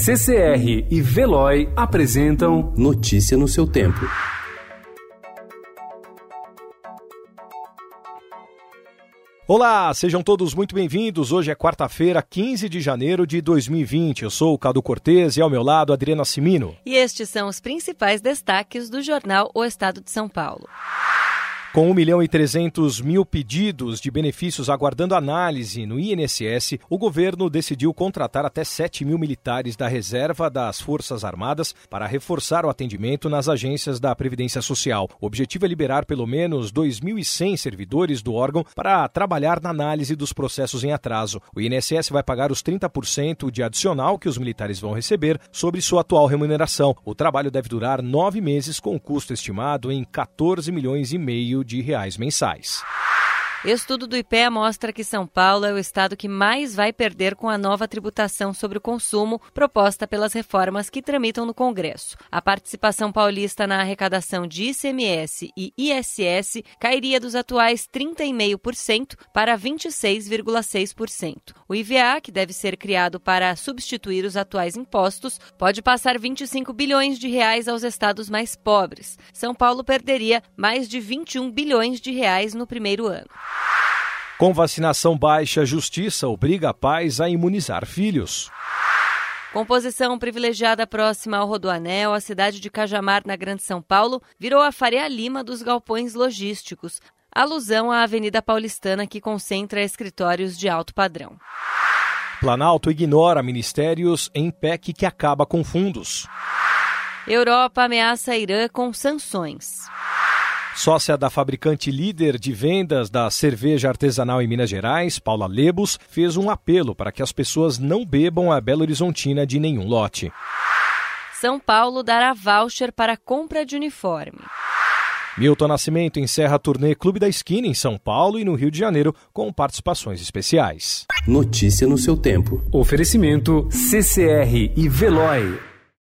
CCR e Veloy apresentam Notícia no seu tempo. Olá, sejam todos muito bem-vindos. Hoje é quarta-feira, 15 de janeiro de 2020. Eu sou o Cadu Cortez e ao meu lado Adriana Simino. E estes são os principais destaques do jornal O Estado de São Paulo. Com 1 milhão e 300 mil pedidos de benefícios aguardando análise no INSS, o governo decidiu contratar até 7 mil militares da reserva das Forças Armadas para reforçar o atendimento nas agências da Previdência Social. O objetivo é liberar pelo menos 2.100 servidores do órgão para trabalhar na análise dos processos em atraso. O INSS vai pagar os 30% de adicional que os militares vão receber sobre sua atual remuneração. O trabalho deve durar nove meses, com custo estimado em 14 milhões e meio de reais mensais. Estudo do IPEA mostra que São Paulo é o estado que mais vai perder com a nova tributação sobre o consumo proposta pelas reformas que tramitam no Congresso. A participação paulista na arrecadação de ICMS e ISS cairia dos atuais 30,5% para 26,6%. O IVA, que deve ser criado para substituir os atuais impostos, pode passar 25 bilhões de reais aos estados mais pobres. São Paulo perderia mais de 21 bilhões de reais no primeiro ano. Com vacinação baixa, a Justiça obriga pais a imunizar filhos. Composição privilegiada próxima ao Rodoanel, a cidade de Cajamar, na Grande São Paulo, virou a Faria Lima dos galpões logísticos, alusão à Avenida Paulistana que concentra escritórios de alto padrão. Planalto ignora ministérios em PEC que acaba com fundos. Europa ameaça Irã com sanções. Sócia da fabricante líder de vendas da cerveja artesanal em Minas Gerais, Paula Lebos, fez um apelo para que as pessoas não bebam a Belo Horizontina de nenhum lote. São Paulo dará voucher para compra de uniforme. Milton Nascimento encerra a turnê Clube da Esquina em São Paulo e no Rio de Janeiro com participações especiais. Notícia no seu tempo. Oferecimento CCR e Veloy.